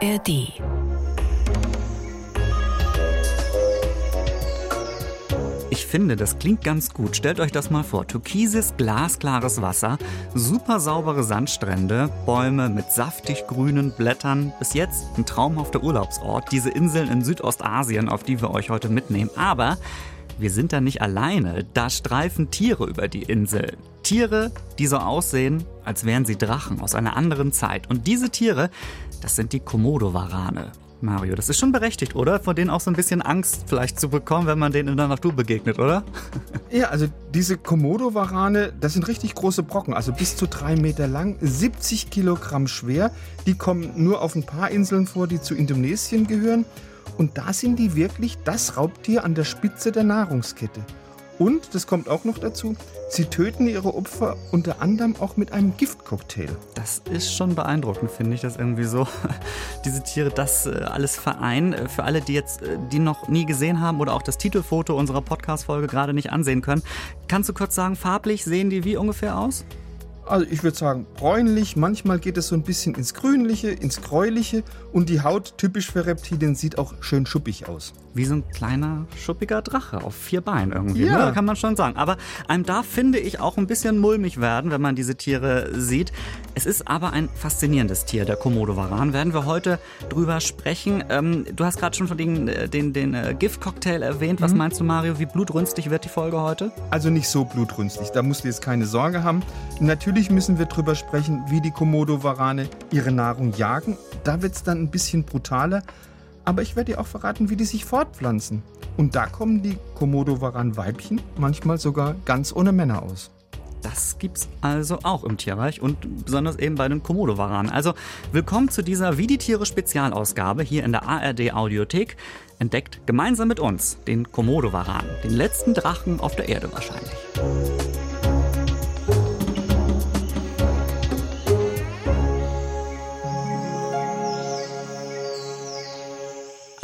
ARD. Ich finde, das klingt ganz gut. Stellt euch das mal vor. Türkises, glasklares Wasser, super saubere Sandstrände, Bäume mit saftig grünen Blättern. Bis jetzt ein traumhafter Urlaubsort. Diese Inseln in Südostasien, auf die wir euch heute mitnehmen. Aber wir sind da nicht alleine. Da streifen Tiere über die Insel. Tiere, die so aussehen, als wären sie Drachen aus einer anderen Zeit. Und diese Tiere, das sind die Komodo-Warane. Mario, das ist schon berechtigt, oder? Vor denen auch so ein bisschen Angst vielleicht zu bekommen, wenn man denen in der Natur begegnet, oder? Ja, also diese Komodo-Warane, das sind richtig große Brocken, also bis zu drei Meter lang, 70 Kilogramm schwer. Die kommen nur auf ein paar Inseln vor, die zu Indonesien gehören. Und da sind die wirklich das Raubtier an der Spitze der Nahrungskette. Und, das kommt auch noch dazu, sie töten ihre Opfer unter anderem auch mit einem Giftcocktail. Das ist schon beeindruckend, finde ich, dass irgendwie so diese Tiere das äh, alles vereinen. Äh, für alle, die jetzt äh, die noch nie gesehen haben oder auch das Titelfoto unserer Podcast-Folge gerade nicht ansehen können, kannst du kurz sagen, farblich sehen die wie ungefähr aus? Also ich würde sagen bräunlich, manchmal geht es so ein bisschen ins Grünliche, ins Gräuliche und die Haut, typisch für Reptilien, sieht auch schön schuppig aus. Wie so ein kleiner, schuppiger Drache auf vier Beinen irgendwie, Ja. ne? kann man schon sagen. Aber einem darf, finde ich, auch ein bisschen mulmig werden, wenn man diese Tiere sieht. Es ist aber ein faszinierendes Tier, der Komodo-Varan. Werden wir heute drüber sprechen. Ähm, du hast gerade schon von den, äh, den, den äh, Giftcocktail erwähnt. Was meinst du, Mario? Wie blutrünstig wird die Folge heute? Also nicht so blutrünstig, da musst du jetzt keine Sorge haben. Natürlich müssen wir drüber sprechen, wie die Komodo-Warane ihre Nahrung jagen. Da wird es dann ein bisschen brutaler. Aber ich werde dir auch verraten, wie die sich fortpflanzen. Und da kommen die Komodo-Varan-Weibchen manchmal sogar ganz ohne Männer aus. Das gibt's also auch im Tierreich und besonders eben bei den Komodo-Varanen. Also willkommen zu dieser Wie die Tiere Spezialausgabe hier in der ARD Audiothek. Entdeckt gemeinsam mit uns den Komodo-Varan, den letzten Drachen auf der Erde wahrscheinlich.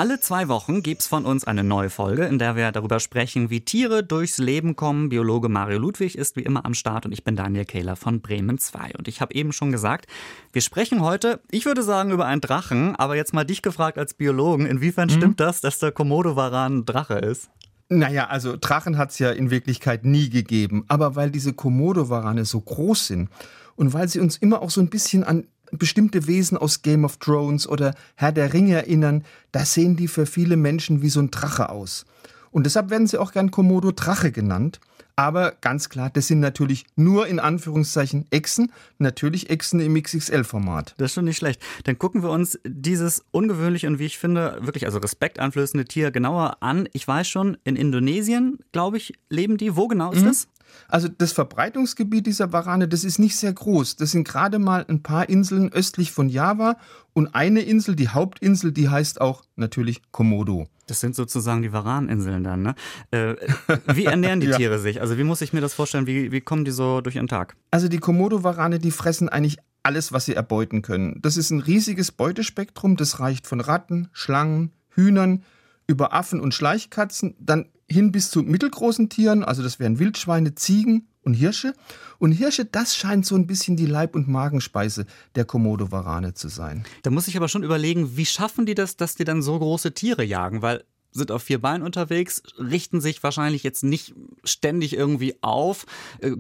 Alle zwei Wochen gibt's von uns eine neue Folge, in der wir darüber sprechen, wie Tiere durchs Leben kommen. Biologe Mario Ludwig ist wie immer am Start und ich bin Daniel Kehler von Bremen 2. Und ich habe eben schon gesagt, wir sprechen heute, ich würde sagen, über einen Drachen, aber jetzt mal dich gefragt als Biologen, inwiefern stimmt das, dass der Komodo-Varan ein Drache ist? Naja, also Drachen hat es ja in Wirklichkeit nie gegeben. Aber weil diese Komodo-Warane so groß sind und weil sie uns immer auch so ein bisschen an bestimmte Wesen aus Game of Thrones oder Herr der Ringe erinnern, da sehen die für viele Menschen wie so ein Drache aus. Und deshalb werden sie auch gern Komodo-Drache genannt. Aber ganz klar, das sind natürlich nur in Anführungszeichen Echsen, natürlich Echsen im XXL-Format. Das ist schon nicht schlecht. Dann gucken wir uns dieses ungewöhnliche und wie ich finde, wirklich also respekteinflößende Tier genauer an. Ich weiß schon, in Indonesien, glaube ich, leben die. Wo genau ist das? Also das Verbreitungsgebiet dieser Warane, das ist nicht sehr groß. Das sind gerade mal ein paar Inseln östlich von Java und eine Insel, die Hauptinsel, die heißt auch natürlich Komodo. Das sind sozusagen die Varaninseln dann, ne? Äh, wie ernähren die Ja. Tiere sich? Also wie muss ich mir das vorstellen? Wie, wie kommen die so durch ihren Tag? Also die Komodo-Warane, die fressen eigentlich alles, was sie erbeuten können. Das ist ein riesiges Beutespektrum, das reicht von Ratten, Schlangen, Hühnern, über Affen und Schleichkatzen, dann hin bis zu mittelgroßen Tieren, also das wären Wildschweine, Ziegen und Hirsche. Und Hirsche, das scheint so ein bisschen die Leib- und Magenspeise der Komodo-Warane zu sein. Da muss ich aber schon überlegen, wie schaffen die das, dass die dann so große Tiere jagen? Weil sind auf vier Beinen unterwegs, richten sich wahrscheinlich jetzt nicht ständig irgendwie auf. Äh,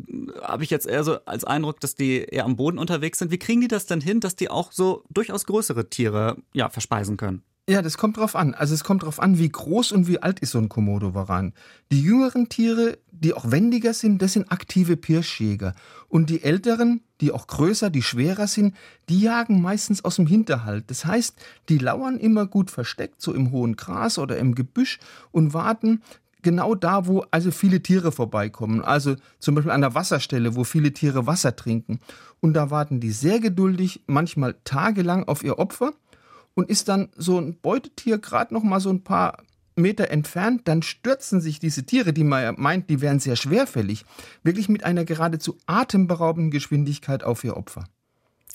Habe ich jetzt eher so als Eindruck, dass die eher am Boden unterwegs sind. Wie kriegen die das denn hin, dass die auch so durchaus größere Tiere ja, verspeisen können? Ja, das kommt drauf an. Also es kommt drauf an, wie groß und wie alt ist so ein Komodo-Varan. Die jüngeren Tiere, die auch wendiger sind, das sind aktive Pirschjäger. Und die älteren, die auch größer, die schwerer sind, die jagen meistens aus dem Hinterhalt. Das heißt, die lauern immer gut versteckt, so im hohen Gras oder im Gebüsch und warten genau da, wo also viele Tiere vorbeikommen. Also zum Beispiel an der Wasserstelle, wo viele Tiere Wasser trinken. Und da warten die sehr geduldig, manchmal tagelang auf ihr Opfer und ist dann so ein Beutetier gerade noch mal so ein paar Meter entfernt, dann stürzen sich diese Tiere, die man meint, die wären sehr schwerfällig, wirklich mit einer geradezu atemberaubenden Geschwindigkeit auf ihr Opfer.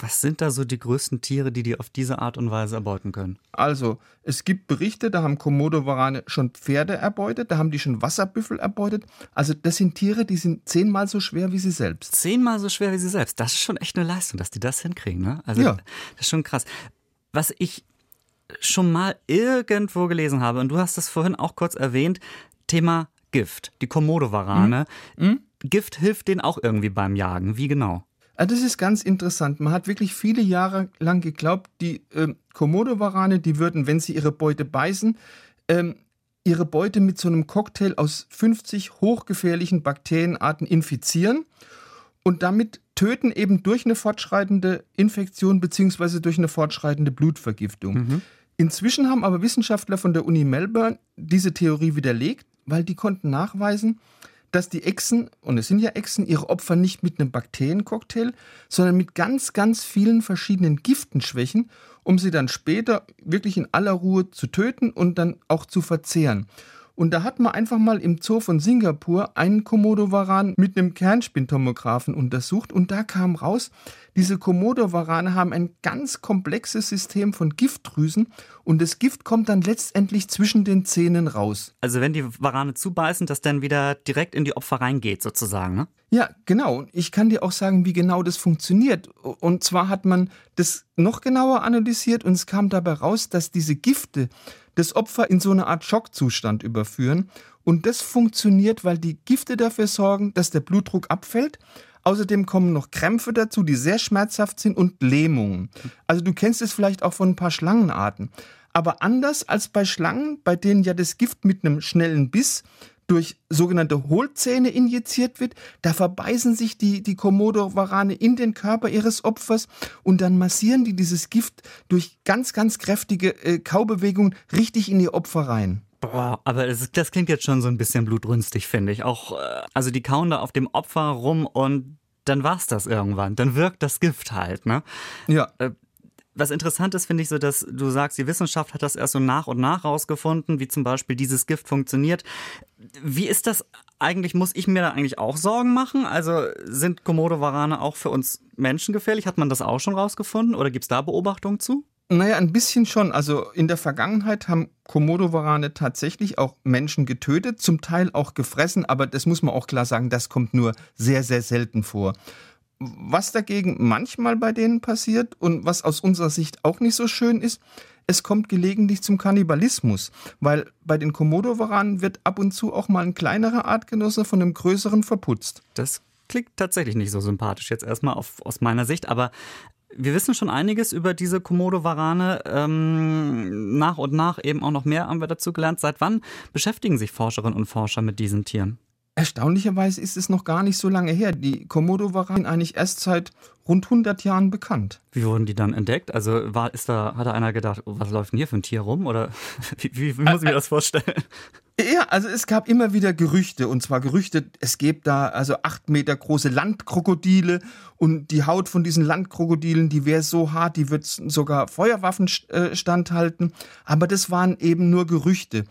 Was sind da so die größten Tiere, die die auf diese Art und Weise erbeuten können? Also, es gibt Berichte, da haben Komodo-Warane schon Pferde erbeutet, da haben die schon Wasserbüffel erbeutet. Also, das sind Tiere, die sind zehnmal so schwer wie sie selbst. Zehnmal so schwer wie sie selbst. Das ist schon echt eine Leistung, dass die das hinkriegen, ne? Also, Ja. das ist schon krass. Was ich schon mal irgendwo gelesen habe, und du hast es vorhin auch kurz erwähnt, Thema Gift, die Komodo-Warane. Mhm. Mhm. Gift hilft denen auch irgendwie beim Jagen. Wie genau? Ah, das ist ganz interessant. Man hat wirklich viele Jahre lang geglaubt, die äh, Komodo-Warane, die würden, wenn sie ihre Beute beißen, ähm, ihre Beute mit so einem Cocktail aus 50 hochgefährlichen Bakterienarten infizieren und damit töten eben durch eine fortschreitende Infektion bzw. durch eine fortschreitende Blutvergiftung. Mhm. Inzwischen haben aber Wissenschaftler von der Uni Melbourne diese Theorie widerlegt, weil die konnten nachweisen, dass die Echsen, und es sind ja Echsen, ihre Opfer nicht mit einem Bakteriencocktail, sondern mit ganz, ganz vielen verschiedenen Giften schwächen, um sie dann später wirklich in aller Ruhe zu töten und dann auch zu verzehren. Und da hat man einfach mal im Zoo von Singapur einen Komodo-Varan mit einem Kernspintomographen untersucht und da kam raus, diese Komodo-Varane haben ein ganz komplexes System von Giftdrüsen und das Gift kommt dann letztendlich zwischen den Zähnen raus. Also wenn die Varane zubeißen, das dann wieder direkt in die Opfer reingeht sozusagen, ne? Ja, genau. Ich kann dir auch sagen, wie genau das funktioniert. Und zwar hat man das noch genauer analysiert und es kam dabei raus, dass diese Gifte das Opfer in so eine Art Schockzustand überführen. Und das funktioniert, weil die Gifte dafür sorgen, dass der Blutdruck abfällt. Außerdem kommen noch Krämpfe dazu, die sehr schmerzhaft sind und Lähmungen. Also du kennst es vielleicht auch von ein paar Schlangenarten. Aber anders als bei Schlangen, bei denen ja das Gift mit einem schnellen Biss durch sogenannte Hohlzähne injiziert wird. Da verbeißen sich die, die Komodo-Warane in den Körper ihres Opfers und dann massieren die dieses Gift durch ganz, ganz kräftige äh, Kaubewegungen richtig in ihr Opfer rein. Boah, aber das, das, klingt jetzt schon so ein bisschen blutrünstig, finde ich. Auch, äh, also die kauen da auf dem Opfer rum und dann war's das irgendwann. Dann wirkt das Gift halt, ne? Ja. Äh, was interessant ist, finde ich so, dass du sagst, die Wissenschaft hat das erst so nach und nach rausgefunden, wie zum Beispiel dieses Gift funktioniert. Wie ist das eigentlich? Muss ich mir da eigentlich auch Sorgen machen? Also sind Komodo-Warane auch für uns Menschen gefährlich? Hat man das auch schon rausgefunden oder gibt es da Beobachtungen zu? Naja, ein bisschen schon. Also in der Vergangenheit haben Komodo-Warane tatsächlich auch Menschen getötet, zum Teil auch gefressen, aber das muss man auch klar sagen, das kommt nur sehr, sehr selten vor. Was dagegen manchmal bei denen passiert und was aus unserer Sicht auch nicht so schön ist, es kommt gelegentlich zum Kannibalismus, weil bei den Komodo-Waranen wird ab und zu auch mal ein kleinerer Artgenosse von einem größeren verputzt. Das klingt tatsächlich nicht so sympathisch jetzt erstmal auf, aus meiner Sicht, aber wir wissen schon einiges über diese Komodo-Warane. Ähm, nach und nach eben auch noch mehr haben wir dazu gelernt. Seit wann beschäftigen sich Forscherinnen und Forscher mit diesen Tieren? Erstaunlicherweise ist es noch gar nicht so lange her. Die Komodo-Warane eigentlich erst seit rund 100 Jahren bekannt. Wie wurden die dann entdeckt? Also war, ist da, hat da einer gedacht, oh, was läuft denn hier für ein Tier rum? Oder wie, wie, wie muss ich mir das vorstellen? Ja, also es gab immer wieder Gerüchte. Und zwar Gerüchte, es gäbe da also acht Meter große Landkrokodile und die Haut von diesen Landkrokodilen, die wäre so hart, die wird sogar Feuerwaffen äh, standhalten. Aber das waren eben nur Gerüchte.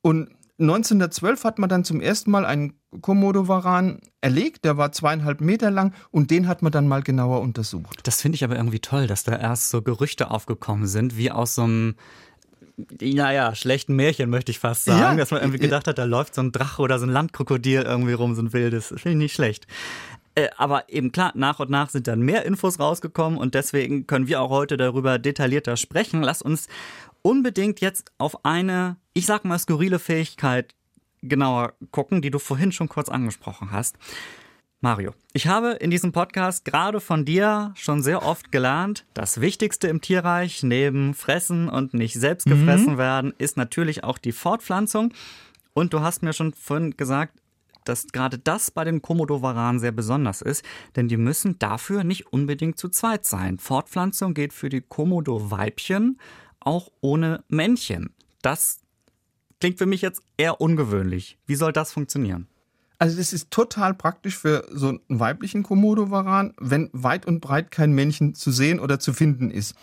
Und 1912 hat man dann zum ersten Mal einen Komodo-Varan erlegt, der war zweieinhalb Meter lang und den hat man dann mal genauer untersucht. Das finde ich aber irgendwie toll, dass da erst so Gerüchte aufgekommen sind, wie aus so einem naja, schlechten Märchen möchte ich fast sagen, ja, dass man irgendwie gedacht hat, da läuft so ein Drache oder so ein Landkrokodil irgendwie rum, so ein wildes. Finde ich nicht schlecht. Äh, aber eben klar, nach und nach sind dann mehr Infos rausgekommen und deswegen können wir auch heute darüber detaillierter sprechen. Lass uns unbedingt jetzt auf eine, ich sag mal, skurrile Fähigkeit genauer gucken, die du vorhin schon kurz angesprochen hast. Mario, ich habe in diesem Podcast gerade von dir schon sehr oft gelernt, das Wichtigste im Tierreich neben Fressen und nicht selbst gefressen mhm. werden, ist natürlich auch die Fortpflanzung. Und du hast mir schon vorhin gesagt, dass gerade das bei den Komodo-Varanen sehr besonders ist, denn die müssen dafür nicht unbedingt zu zweit sein. Fortpflanzung geht für die Komodo-Weibchen auch ohne Männchen. Das klingt für mich jetzt eher ungewöhnlich. Wie soll das funktionieren? Also das ist total praktisch für so einen weiblichen Komodo-Varan, wenn weit und breit kein Männchen zu sehen oder zu finden ist.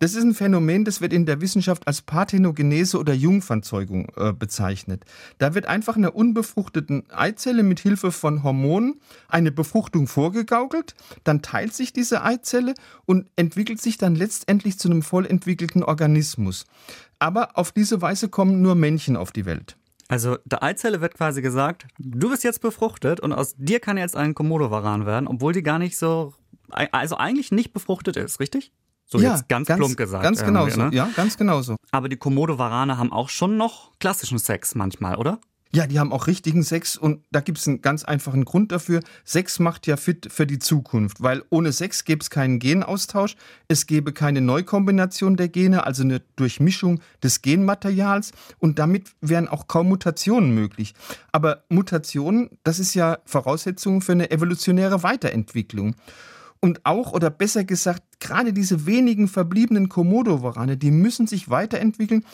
Das ist ein Phänomen, das wird in der Wissenschaft als Parthenogenese oder Jungfernzeugung äh, bezeichnet. Da wird einfach einer unbefruchteten Eizelle mit Hilfe von Hormonen eine Befruchtung vorgegaukelt, dann teilt sich diese Eizelle und entwickelt sich dann letztendlich zu einem voll entwickelten Organismus. Aber auf diese Weise kommen nur Männchen auf die Welt. Also der Eizelle wird quasi gesagt, du bist jetzt befruchtet und aus dir kann jetzt ein Komodo-Varan werden, obwohl die gar nicht so, also eigentlich nicht befruchtet ist, richtig? So ja, jetzt ganz, ganz plump gesagt. Ganz genau so. Ne? Ja, ganz genau so. Aber die Komodo-Warane haben auch schon noch klassischen Sex manchmal, oder? Ja, die haben auch richtigen Sex und da gibt es einen ganz einfachen Grund dafür. Sex macht ja fit für die Zukunft, weil ohne Sex gäbe es keinen Genaustausch, es gäbe keine Neukombination der Gene, also eine Durchmischung des Genmaterials und damit wären auch kaum Mutationen möglich. Aber Mutationen, das ist ja Voraussetzung für eine evolutionäre Weiterentwicklung. Und auch, oder besser gesagt, gerade diese wenigen verbliebenen Komodo-Warane, die müssen sich weiterentwickeln,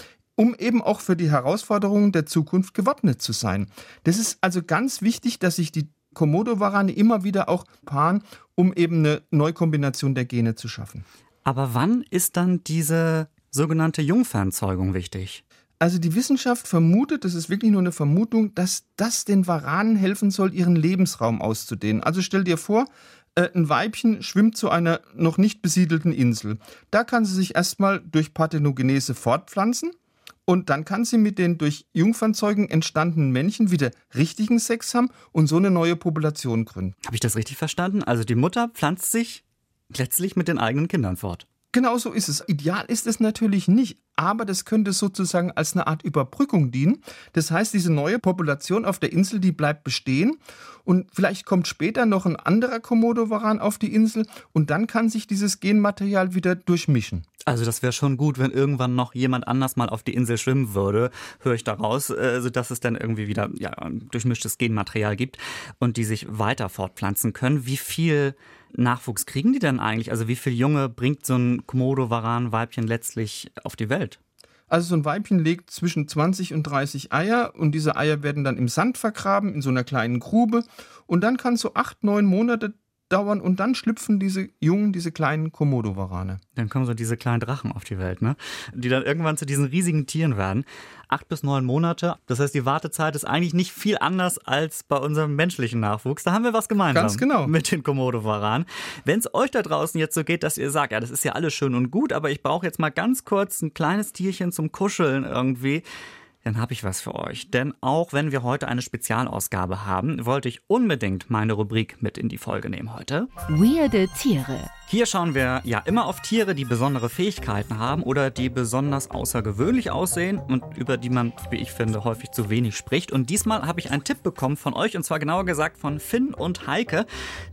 um eben auch für die Herausforderungen der Zukunft gewappnet zu sein. Das ist also ganz wichtig, dass sich die Komodo-Warane immer wieder auch paaren, um eben eine Neukombination der Gene zu schaffen. Aber wann ist dann diese sogenannte Jungfernzeugung wichtig? Also die Wissenschaft vermutet, das ist wirklich nur eine Vermutung, dass das den Waranen helfen soll, ihren Lebensraum auszudehnen. Also stell dir vor, äh, ein Weibchen schwimmt zu einer noch nicht besiedelten Insel. Da kann sie sich erstmal durch Parthenogenese fortpflanzen und dann kann sie mit den durch Jungfernzeugen entstandenen Männchen wieder richtigen Sex haben und so eine neue Population gründen. Habe ich das richtig verstanden? Also die Mutter pflanzt sich letztlich mit den eigenen Kindern fort. Genau so ist es. Ideal ist es natürlich nicht, aber das könnte sozusagen als eine Art Überbrückung dienen. Das heißt, diese neue Population auf der Insel, die bleibt bestehen und vielleicht kommt später noch ein anderer Komodo-Varan auf die Insel und dann kann sich dieses Genmaterial wieder durchmischen. Also das wäre schon gut, wenn irgendwann noch jemand anders mal auf die Insel schwimmen würde, höre ich daraus, äh, sodass es dann irgendwie wieder ja, durchmischtes Genmaterial gibt und die sich weiter fortpflanzen können. Wie viel Nachwuchs kriegen die denn eigentlich? Also wie viele Junge bringt so ein Komodo-Varan-Weibchen letztlich auf die Welt? Also so ein Weibchen legt zwischen 20 und 30 Eier und diese Eier werden dann im Sand vergraben in so einer kleinen Grube und dann kann so acht, neun Monate dauern und dann schlüpfen diese Jungen, diese kleinen Komodo-Warane. Dann kommen so diese kleinen Drachen auf die Welt, ne? Die dann irgendwann zu diesen riesigen Tieren werden. Acht bis neun Monate. Das heißt, die Wartezeit ist eigentlich nicht viel anders als bei unserem menschlichen Nachwuchs. Da haben wir was gemeinsam. Ganz genau. Mit den Komodo-Waranen. Wenn es euch da draußen jetzt so geht, dass ihr sagt, ja, das ist ja alles schön und gut, aber ich brauche jetzt mal ganz kurz ein kleines Tierchen zum Kuscheln irgendwie dann habe ich was für euch. Denn auch wenn wir heute eine Spezialausgabe haben, wollte ich unbedingt meine Rubrik mit in die Folge nehmen heute. Weirde Tiere. Hier schauen wir ja immer auf Tiere, die besondere Fähigkeiten haben oder die besonders außergewöhnlich aussehen und über die man, wie ich finde, häufig zu wenig spricht. Und diesmal habe ich einen Tipp bekommen von euch und zwar genauer gesagt von Finn und Heike,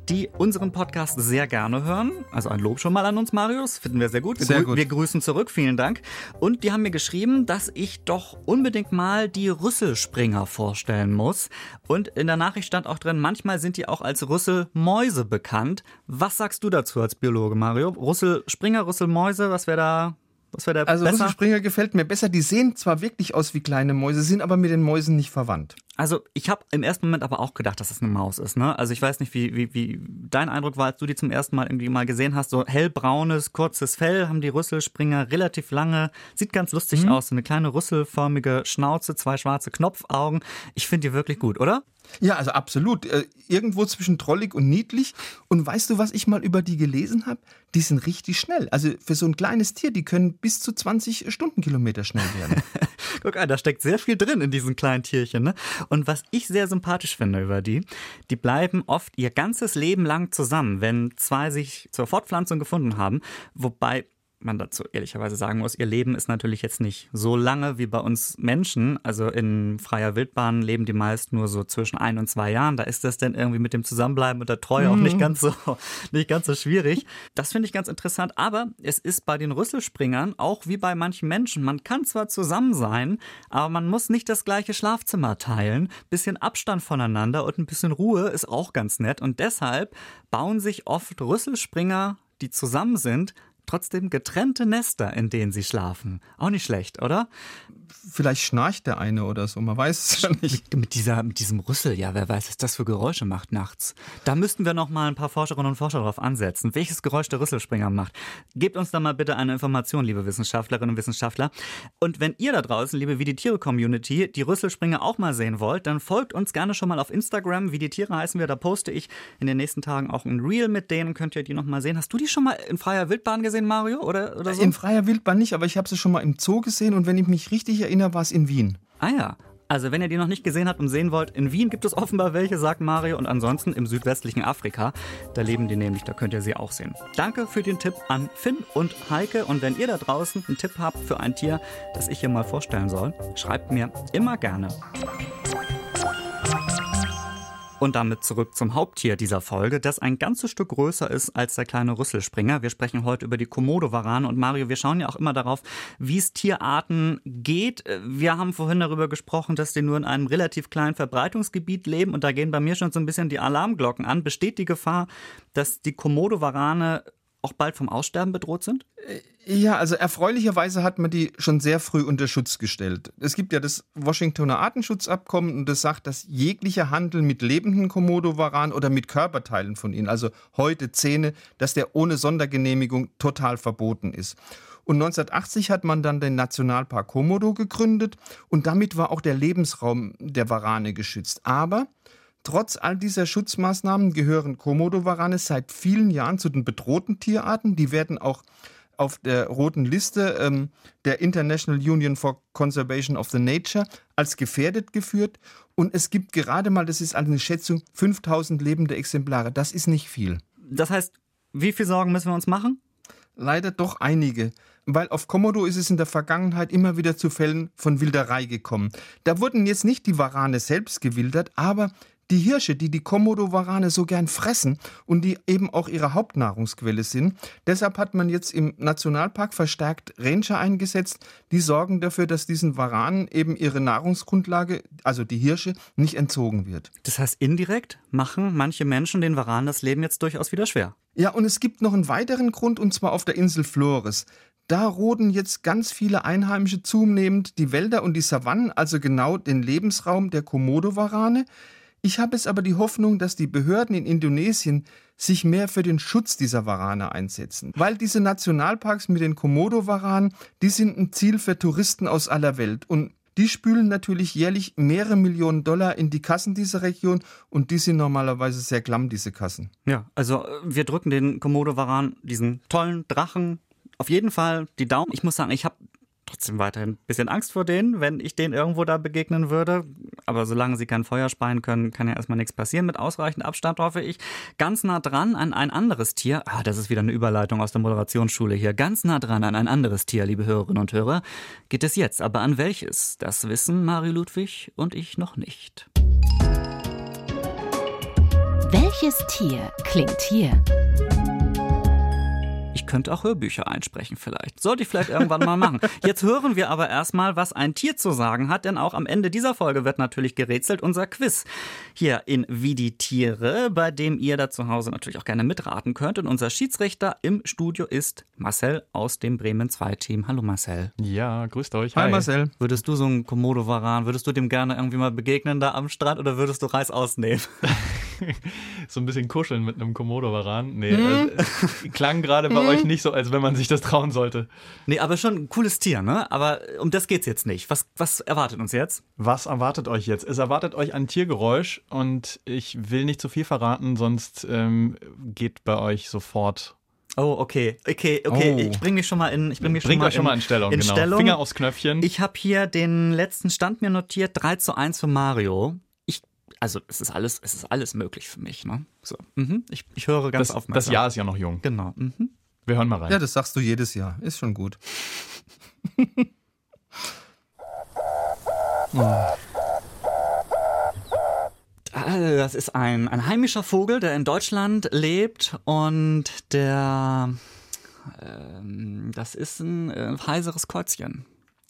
die unseren Podcast sehr gerne hören. Also ein Lob schon mal an uns, Marius. Finden wir sehr gut. Wir, sehr gut. wir grüßen zurück. Vielen Dank. Und die haben mir geschrieben, dass ich doch unbedingt mal die Rüsselspringer vorstellen muss. Und in der Nachricht stand auch drin, manchmal sind die auch als Rüsselmäuse bekannt. Was sagst du dazu als Biologe? Biologe, Mario. Russell Springer, Russell Mäuse, was wäre da was wäre da also besser? Russell Springer gefällt mir besser. Die sehen zwar wirklich aus wie kleine Mäuse, sind aber mit den Mäusen nicht verwandt. Also ich habe im ersten Moment aber auch gedacht, dass es eine Maus ist. Ne? Also ich weiß nicht, wie, wie, wie dein Eindruck war, als du die zum ersten Mal irgendwie mal gesehen hast. So hellbraunes, kurzes Fell haben die Rüsselspringer, relativ lange. Sieht ganz lustig mhm. aus. So eine kleine rüsselförmige Schnauze, zwei schwarze Knopfaugen. Ich finde die wirklich gut, oder? Ja, also absolut. Äh, irgendwo zwischen trollig und niedlich. Und weißt du, was ich mal über die gelesen habe? Die sind richtig schnell. Also für so ein kleines Tier, die können bis zu 20 Stundenkilometer schnell werden. Guck an, da steckt sehr viel drin in diesen kleinen Tierchen. Ne? Und was ich sehr sympathisch finde über die, die bleiben oft ihr ganzes Leben lang zusammen, wenn zwei sich zur Fortpflanzung gefunden haben. Wobei man dazu ehrlicherweise sagen muss, ihr Leben ist natürlich jetzt nicht so lange wie bei uns Menschen. Also in freier Wildbahn leben die meist nur so zwischen ein und zwei Jahren. Da ist das dann irgendwie mit dem Zusammenbleiben und der Treue mhm. auch nicht mhm. ganz so, nicht ganz so schwierig. Das finde ich ganz interessant. Aber es ist bei den Rüsselspringern auch wie bei manchen Menschen. Man kann zwar zusammen sein, aber man muss nicht das gleiche Schlafzimmer teilen. Bisschen Abstand voneinander und ein bisschen Ruhe ist auch ganz nett. Und deshalb bauen sich oft Rüsselspringer die zusammen sind, trotzdem getrennte Nester, in denen sie schlafen. Auch nicht schlecht, oder? Vielleicht schnarcht der eine oder so, man weiß es ja nicht. Mit, dieser, mit diesem Rüssel, ja, wer weiß, was das für Geräusche macht nachts. Da müssten wir noch mal ein paar Forscherinnen und Forscher drauf ansetzen, welches Geräusch der Rüsselspringer macht. Gebt uns da mal bitte eine Information, liebe Wissenschaftlerinnen und Wissenschaftler. Und wenn ihr da draußen, liebe Wie die Tiere Community, die Rüsselspringer auch mal sehen wollt, dann folgt uns gerne schon mal auf Instagram. Wie die Tiere heißen wir, da poste ich in den nächsten Tagen auch ein Reel mit denen, könnt ihr die noch mal sehen. Hast du die schon mal in freier Wildbahn gesehen? Gesehen, Mario? Oder, oder so? In freier Wildbahn nicht, aber ich habe sie schon mal im Zoo gesehen und wenn ich mich richtig erinnere, war es in Wien. Ah ja. Also, wenn ihr die noch nicht gesehen habt und sehen wollt, in Wien gibt es offenbar welche, sagt Mario, und ansonsten im südwestlichen Afrika. Da leben die nämlich, da könnt ihr sie auch sehen. Danke für den Tipp an Finn und Heike. Und wenn ihr da draußen einen Tipp habt für ein Tier, das ich hier mal vorstellen soll, schreibt mir immer gerne. Und damit zurück zum Haupttier dieser Folge, das ein ganzes Stück größer ist als der kleine Rüsselspringer. Wir sprechen heute über die Komodo-Warane. Und Mario, wir schauen ja auch immer darauf, wie es Tierarten geht. Wir haben vorhin darüber gesprochen, dass die nur in einem relativ kleinen Verbreitungsgebiet leben. Und da gehen bei mir schon so ein bisschen die Alarmglocken an. Besteht die Gefahr, dass die Komodo-Warane auch bald vom Aussterben bedroht sind? Ja, also erfreulicherweise hat man die schon sehr früh unter Schutz gestellt. Es gibt ja das Washingtoner Artenschutzabkommen und das sagt, dass jeglicher Handel mit lebenden Komodo-Varan oder mit Körperteilen von ihnen, also Häute, Zähne, dass der ohne Sondergenehmigung total verboten ist. Und 1980 hat man dann den Nationalpark Komodo gegründet und damit war auch der Lebensraum der Warane geschützt. Aber Trotz all dieser Schutzmaßnahmen gehören Komodo-Warane seit vielen Jahren zu den bedrohten Tierarten. Die werden auch auf der roten Liste ähm, der International Union for Conservation of the Nature als gefährdet geführt. Und es gibt gerade mal, das ist eine Schätzung, 5000 lebende Exemplare. Das ist nicht viel. Das heißt, wie viel Sorgen müssen wir uns machen? Leider doch einige weil auf Komodo ist es in der Vergangenheit immer wieder zu Fällen von Wilderei gekommen. Da wurden jetzt nicht die Warane selbst gewildert, aber die Hirsche, die die Komodo-Warane so gern fressen und die eben auch ihre Hauptnahrungsquelle sind. Deshalb hat man jetzt im Nationalpark verstärkt Ranger eingesetzt, die sorgen dafür, dass diesen Waranen eben ihre Nahrungsgrundlage, also die Hirsche, nicht entzogen wird. Das heißt, indirekt machen manche Menschen den Waranen das Leben jetzt durchaus wieder schwer. Ja, und es gibt noch einen weiteren Grund, und zwar auf der Insel Flores. Da roden jetzt ganz viele Einheimische zunehmend die Wälder und die Savannen, also genau den Lebensraum der Komodo-Warane. Ich habe es aber die Hoffnung, dass die Behörden in Indonesien sich mehr für den Schutz dieser Warane einsetzen. Weil diese Nationalparks mit den Komodo-Waranen, die sind ein Ziel für Touristen aus aller Welt. Und die spülen natürlich jährlich mehrere Millionen Dollar in die Kassen dieser Region und die sind normalerweise sehr klamm, diese Kassen. Ja, also äh, wir drücken den Komodo-Waran, diesen tollen Drachen, auf jeden Fall die Daumen. Ich muss sagen, ich habe trotzdem weiterhin ein bisschen Angst vor denen, wenn ich denen irgendwo da begegnen würde. Aber solange sie kein Feuer speien können, kann ja erstmal nichts passieren. Mit ausreichend Abstand hoffe ich. Ganz nah dran an ein anderes Tier. Ah, das ist wieder eine Überleitung aus der Moderationsschule hier. Ganz nah dran an ein anderes Tier, liebe Hörerinnen und Hörer, geht es jetzt. Aber an welches? Das wissen Mario Ludwig und ich noch nicht. Welches Tier klingt hier? Könnte auch Hörbücher einsprechen vielleicht. Sollte ich vielleicht irgendwann mal machen. Jetzt hören wir aber erstmal, was ein Tier zu sagen hat, denn auch am Ende dieser Folge wird natürlich gerätselt unser Quiz. Hier in Wie die Tiere, bei dem ihr da zu Hause natürlich auch gerne mitraten könnt. Und unser Schiedsrichter im Studio ist Marcel aus dem Bremen 2 Team. Hallo Marcel. Ja, grüßt euch. Hi, Hi Marcel. Würdest du so einen Komodo-Varan, würdest du dem gerne irgendwie mal begegnen da am Strand oder würdest du Reis ausnehmen? so ein bisschen kuscheln mit einem Komodo-Varan? Nee, hm? also, klang gerade bei hm? euch nicht so, als wenn man sich das trauen sollte. Nee, aber schon ein cooles Tier, ne? Aber um das geht's jetzt nicht. Was, was erwartet uns jetzt? Was erwartet euch jetzt? Es erwartet euch ein Tiergeräusch und ich will nicht zu viel verraten, sonst ähm, geht bei euch sofort Oh, okay. Okay, okay. Oh. Ich bring mich schon mal in ich bring mich Bringt schon mal euch schon mal in Stellung, in genau. Stellung. Finger aufs Knöpfchen. Ich habe hier den letzten Stand mir notiert, 3 zu 1 für Mario also es ist alles, es ist alles möglich für mich. Ne? So, mhm. ich, ich höre ganz das, aufmerksam. Das Jahr ist ja noch jung. Genau. Mhm. Wir hören mal rein. Ja, das sagst du jedes Jahr. Ist schon gut. Das ist ein, ein heimischer Vogel, der in Deutschland lebt und der ähm, das ist ein äh, heiseres Käuzchen.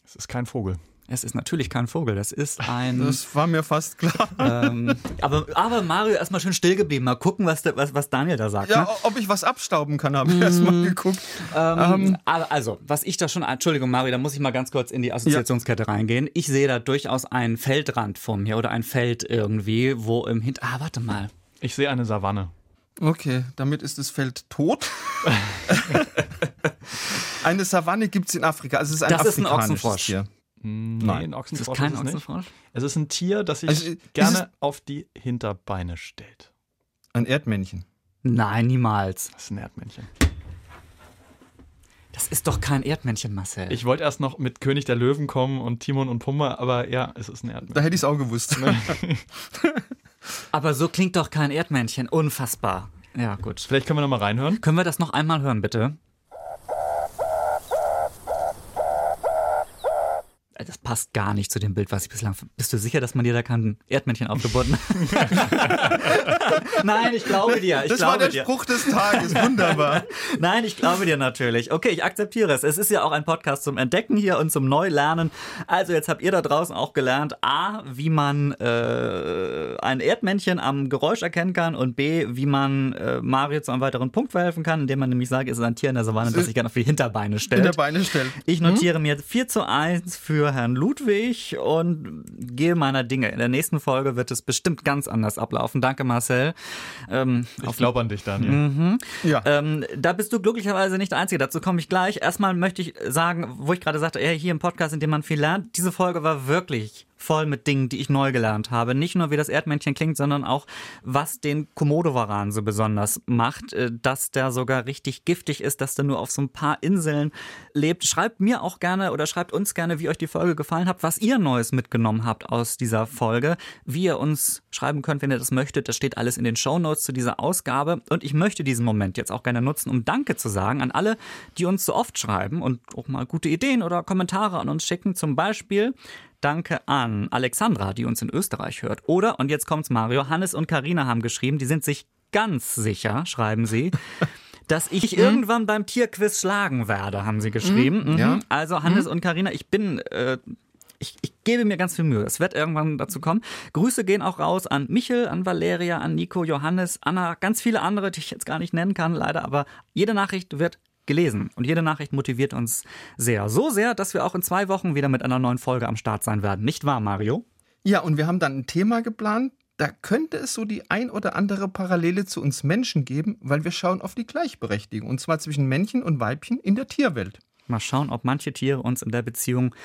Es ist kein Vogel. Es ist natürlich kein Vogel, das ist ein. Das war mir fast klar. Ähm, aber, aber Mario erstmal schön still geblieben. Mal gucken, was, was, was Daniel da sagt. Ja, ne? ob ich was abstauben kann, habe ich mm. erstmal geguckt. Ähm, ähm, also, was ich da schon. Entschuldigung, Mario, da muss ich mal ganz kurz in die Assoziationskette ja. reingehen. Ich sehe da durchaus einen Feldrand vor mir oder ein Feld irgendwie, wo im Hinter. Ah, warte mal. Ich sehe eine Savanne. Okay, damit ist das Feld tot. eine Savanne gibt es in Afrika. Also es ist ein das ist ein Ochsenfrosch. Tier. Hm, Nein, ein Ochsenfrosch ist, kein ist es Ochsenfrosch? Nicht. Es ist ein Tier, das sich also, gerne auf die Hinterbeine stellt. Ein Erdmännchen. Nein, niemals. Das ist ein Erdmännchen. Das ist doch kein Erdmännchen, Marcel. Ich wollte erst noch mit König der Löwen kommen und Timon und Pumba, aber ja, es ist ein Erdmännchen. Da hätte ich es auch gewusst. aber so klingt doch kein Erdmännchen. Unfassbar. Ja, gut. Vielleicht können wir noch mal reinhören. Können wir das noch einmal hören, bitte? Das passt gar nicht zu dem Bild, was ich bislang. Bist du sicher, dass man dir da kein Erdmännchen aufgebunden hat? Nein, ich glaube dir. Ich das glaube war der dir. Spruch des Tages. Wunderbar. Nein, ich glaube dir natürlich. Okay, ich akzeptiere es. Es ist ja auch ein Podcast zum Entdecken hier und zum Neulernen. Also jetzt habt ihr da draußen auch gelernt, a, wie man äh, ein Erdmännchen am Geräusch erkennen kann und b, wie man äh, Mario zu einem weiteren Punkt verhelfen kann, indem man nämlich sagt, es ist ein Tier in der Savanne, das sich gerne auf die Hinterbeine stellt. Hinterbeine stellt. Ich notiere mir 4 zu 1 für Herrn Ludwig und gehe meiner Dinge. In der nächsten Folge wird es bestimmt ganz anders ablaufen. Danke, Marcel. Ähm, ich glaube an dich, Daniel. Mhm. Ja. Ähm, da bist du glücklicherweise nicht der Einzige. Dazu komme ich gleich. Erstmal möchte ich sagen, wo ich gerade sagte, hier im Podcast, in dem man viel lernt, diese Folge war wirklich voll mit Dingen, die ich neu gelernt habe. Nicht nur, wie das Erdmännchen klingt, sondern auch, was den Komodo-Varan so besonders macht, äh, dass der sogar richtig giftig ist, dass der nur auf so ein paar Inseln lebt. Schreibt mir auch gerne oder schreibt uns gerne, wie euch die Folge gefallen hat, was ihr Neues mitgenommen habt aus dieser Folge, wie ihr uns schreiben könnt, wenn ihr das möchtet. Das steht alles in den Show Notes zu dieser Ausgabe. Und ich möchte diesen Moment jetzt auch gerne nutzen, um Danke zu sagen an alle, die uns so oft schreiben und auch mal gute Ideen oder Kommentare an uns schicken. Zum Beispiel Danke an Alexandra, die uns in Österreich hört. Oder, und jetzt kommt's Mario, Hannes und Karina haben geschrieben, die sind sich ganz sicher, schreiben sie, dass ich mhm. irgendwann beim Tierquiz schlagen werde, haben sie geschrieben. Mhm. Mhm. Ja. Also Hannes mhm. und Karina, ich bin äh, ich, ich, gebe mir ganz viel Mühe. Es wird irgendwann dazu kommen. Grüße gehen auch raus an Michel, an Valeria, an Nico, Johannes, Anna, ganz viele andere, die ich jetzt gar nicht nennen kann, leider. Aber jede Nachricht wird gelesen. Und jede Nachricht motiviert uns sehr. So sehr, dass wir auch in zwei Wochen wieder mit einer neuen Folge am Start sein werden. Nicht wahr, Mario? Ja, und wir haben dann ein Thema geplant. Da könnte es so die ein oder andere Parallele zu uns Menschen geben, weil wir schauen auf die Gleichberechtigung. Und zwar zwischen Männchen und Weibchen in der Tierwelt. Mal schauen, ob manche Tiere uns in der Beziehung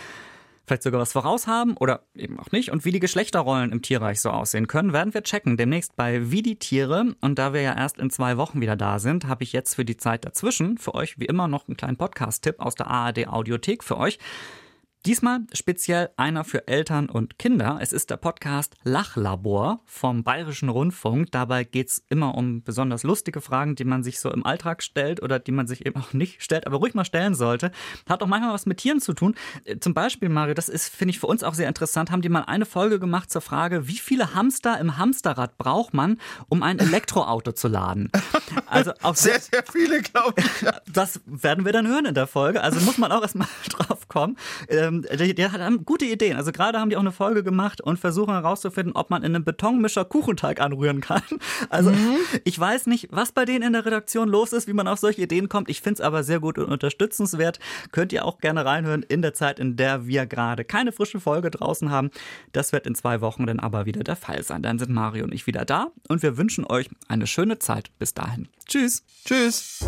vielleicht sogar was voraus haben oder eben auch nicht. Und wie die Geschlechterrollen im Tierreich so aussehen können, werden wir checken. Demnächst bei Wie die Tiere. Und da wir ja erst in zwei Wochen wieder da sind, habe ich jetzt für die Zeit dazwischen für euch wie immer noch einen kleinen Podcast-Tipp aus der ARD Audiothek für euch. Diesmal speziell einer für Eltern und Kinder. Es ist der Podcast Lachlabor vom Bayerischen Rundfunk. Dabei geht es immer um besonders lustige Fragen, die man sich so im Alltag stellt oder die man sich eben auch nicht stellt, aber ruhig mal stellen sollte. Hat auch manchmal was mit Tieren zu tun. Äh, zum Beispiel, Mario, das ist, finde ich, für uns auch sehr interessant, haben die mal eine Folge gemacht zur Frage, wie viele Hamster im Hamsterrad braucht man, um ein Elektroauto zu laden? Also auch sehr, sehr viele, glaube ich. Das werden wir dann hören in der Folge. Also muss man auch erstmal drauf kommen. Ähm, die, die haben gute Ideen. Also gerade haben die auch eine Folge gemacht und versuchen herauszufinden, ob man in einem Betonmischer Kuchenteig anrühren kann. Also mhm. ich weiß nicht, was bei denen in der Redaktion los ist, wie man auf solche Ideen kommt. Ich finde es aber sehr gut und unterstützenswert. Könnt ihr auch gerne reinhören in der Zeit, in der wir gerade keine frische Folge draußen haben. Das wird in zwei Wochen dann aber wieder der Fall sein. Dann sind Mario und ich wieder da und wir wünschen euch eine schöne Zeit. Bis dahin. Tschüss. Tschüss.